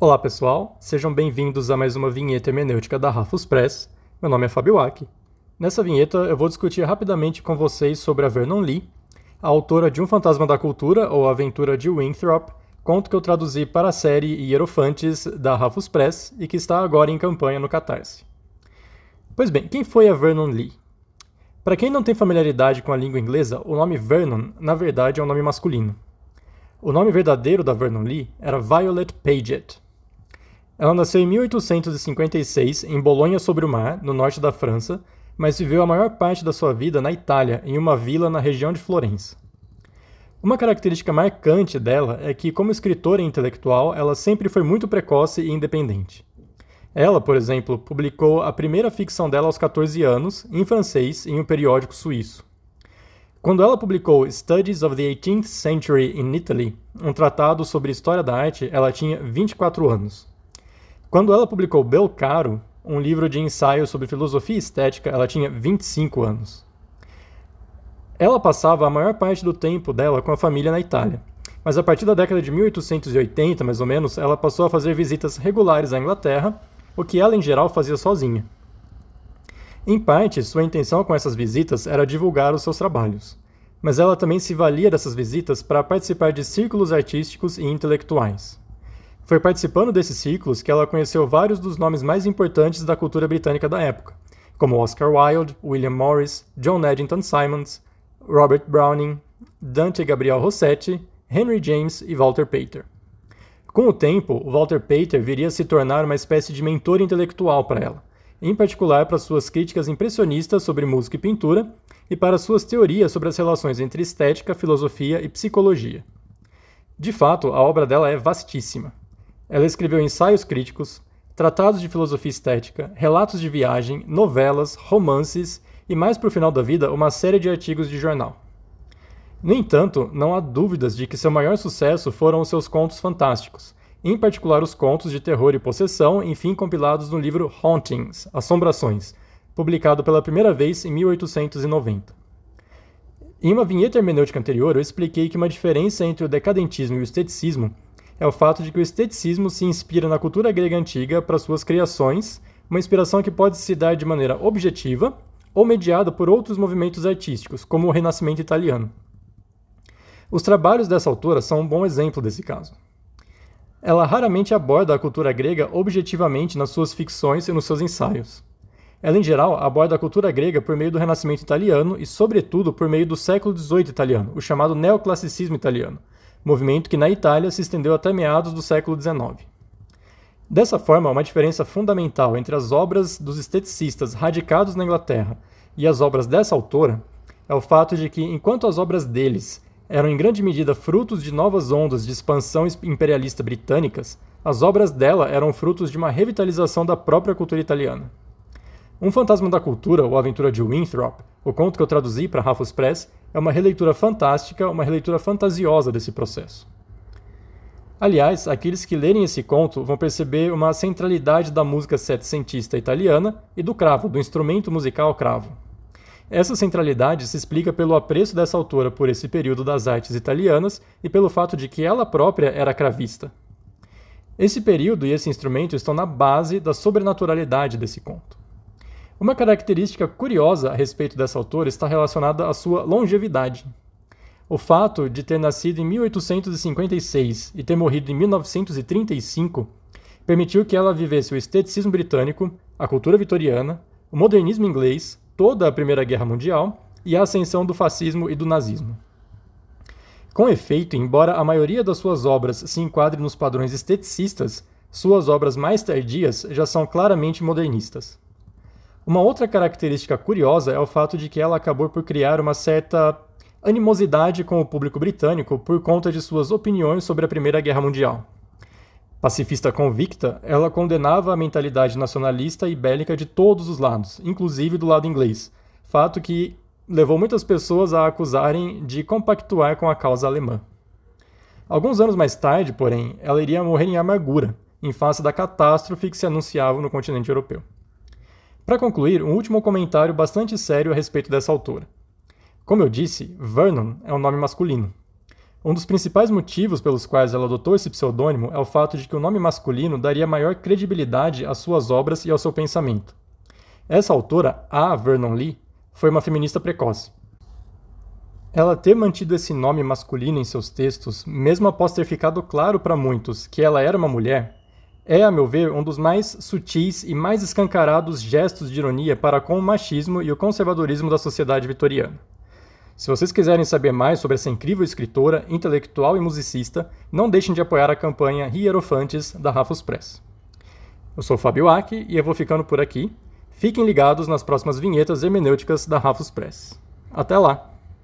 Olá pessoal, sejam bem-vindos a mais uma vinheta hermenêutica da Rafus Press. Meu nome é Fabio Wack. Nessa vinheta eu vou discutir rapidamente com vocês sobre a Vernon Lee, a autora de Um Fantasma da Cultura ou Aventura de Winthrop, conto que eu traduzi para a série Hierofantes da Rafus Press e que está agora em campanha no Catarse. Pois bem, quem foi a Vernon Lee? Para quem não tem familiaridade com a língua inglesa, o nome Vernon, na verdade, é um nome masculino. O nome verdadeiro da Vernon Lee era Violet Paget. Ela nasceu em 1856 em Bolonha sobre o Mar, no norte da França, mas viveu a maior parte da sua vida na Itália, em uma vila na região de Florença. Uma característica marcante dela é que, como escritora e intelectual, ela sempre foi muito precoce e independente. Ela, por exemplo, publicou a primeira ficção dela aos 14 anos, em francês, em um periódico suíço. Quando ela publicou Studies of the 18th Century in Italy, um tratado sobre história da arte, ela tinha 24 anos. Quando ela publicou Belcaro, um livro de ensaios sobre filosofia e estética, ela tinha 25 anos. Ela passava a maior parte do tempo dela com a família na Itália, mas a partir da década de 1880, mais ou menos, ela passou a fazer visitas regulares à Inglaterra, o que ela em geral fazia sozinha. Em parte, sua intenção com essas visitas era divulgar os seus trabalhos, mas ela também se valia dessas visitas para participar de círculos artísticos e intelectuais. Foi participando desses ciclos que ela conheceu vários dos nomes mais importantes da cultura britânica da época, como Oscar Wilde, William Morris, John Eddington Simons, Robert Browning, Dante Gabriel Rossetti, Henry James e Walter Pater. Com o tempo, Walter Pater viria a se tornar uma espécie de mentor intelectual para ela, em particular para suas críticas impressionistas sobre música e pintura e para suas teorias sobre as relações entre estética, filosofia e psicologia. De fato, a obra dela é vastíssima. Ela escreveu ensaios críticos, tratados de filosofia estética, relatos de viagem, novelas, romances e, mais para o final da vida, uma série de artigos de jornal. No entanto, não há dúvidas de que seu maior sucesso foram os seus contos fantásticos, em particular os contos de terror e possessão, enfim compilados no livro Hauntings, Assombrações, publicado pela primeira vez em 1890. Em uma vinheta hermenêutica anterior, eu expliquei que uma diferença entre o decadentismo e o esteticismo é o fato de que o esteticismo se inspira na cultura grega antiga para suas criações, uma inspiração que pode se dar de maneira objetiva ou mediada por outros movimentos artísticos, como o Renascimento italiano. Os trabalhos dessa autora são um bom exemplo desse caso. Ela raramente aborda a cultura grega objetivamente nas suas ficções e nos seus ensaios. Ela, em geral, aborda a cultura grega por meio do Renascimento italiano e, sobretudo, por meio do século XVIII italiano, o chamado neoclassicismo italiano, movimento que na Itália se estendeu até meados do século XIX. Dessa forma, uma diferença fundamental entre as obras dos esteticistas radicados na Inglaterra e as obras dessa autora é o fato de que, enquanto as obras deles eram em grande medida frutos de novas ondas de expansão imperialista britânicas, as obras dela eram frutos de uma revitalização da própria cultura italiana. Um Fantasma da Cultura, ou Aventura de Winthrop, o conto que eu traduzi para Raffles Press, é uma releitura fantástica, uma releitura fantasiosa desse processo. Aliás, aqueles que lerem esse conto vão perceber uma centralidade da música setecentista italiana e do cravo, do instrumento musical cravo. Essa centralidade se explica pelo apreço dessa autora por esse período das artes italianas e pelo fato de que ela própria era cravista. Esse período e esse instrumento estão na base da sobrenaturalidade desse conto. Uma característica curiosa a respeito dessa autora está relacionada à sua longevidade. O fato de ter nascido em 1856 e ter morrido em 1935 permitiu que ela vivesse o esteticismo britânico, a cultura vitoriana, o modernismo inglês, toda a Primeira Guerra Mundial e a ascensão do fascismo e do nazismo. Com efeito, embora a maioria das suas obras se enquadre nos padrões esteticistas, suas obras mais tardias já são claramente modernistas. Uma outra característica curiosa é o fato de que ela acabou por criar uma certa animosidade com o público britânico por conta de suas opiniões sobre a Primeira Guerra Mundial. Pacifista convicta, ela condenava a mentalidade nacionalista e bélica de todos os lados, inclusive do lado inglês, fato que levou muitas pessoas a acusarem de compactuar com a causa alemã. Alguns anos mais tarde, porém, ela iria morrer em amargura, em face da catástrofe que se anunciava no continente europeu. Para concluir, um último comentário bastante sério a respeito dessa autora. Como eu disse, Vernon é um nome masculino. Um dos principais motivos pelos quais ela adotou esse pseudônimo é o fato de que o nome masculino daria maior credibilidade às suas obras e ao seu pensamento. Essa autora, a Vernon Lee, foi uma feminista precoce. Ela ter mantido esse nome masculino em seus textos, mesmo após ter ficado claro para muitos que ela era uma mulher, é, a meu ver, um dos mais sutis e mais escancarados gestos de ironia para com o machismo e o conservadorismo da sociedade vitoriana. Se vocês quiserem saber mais sobre essa incrível escritora, intelectual e musicista, não deixem de apoiar a campanha Hierofantes da Rafus Press. Eu sou o Fabio Aki e eu vou ficando por aqui. Fiquem ligados nas próximas vinhetas hermenêuticas da Rafus Press. Até lá!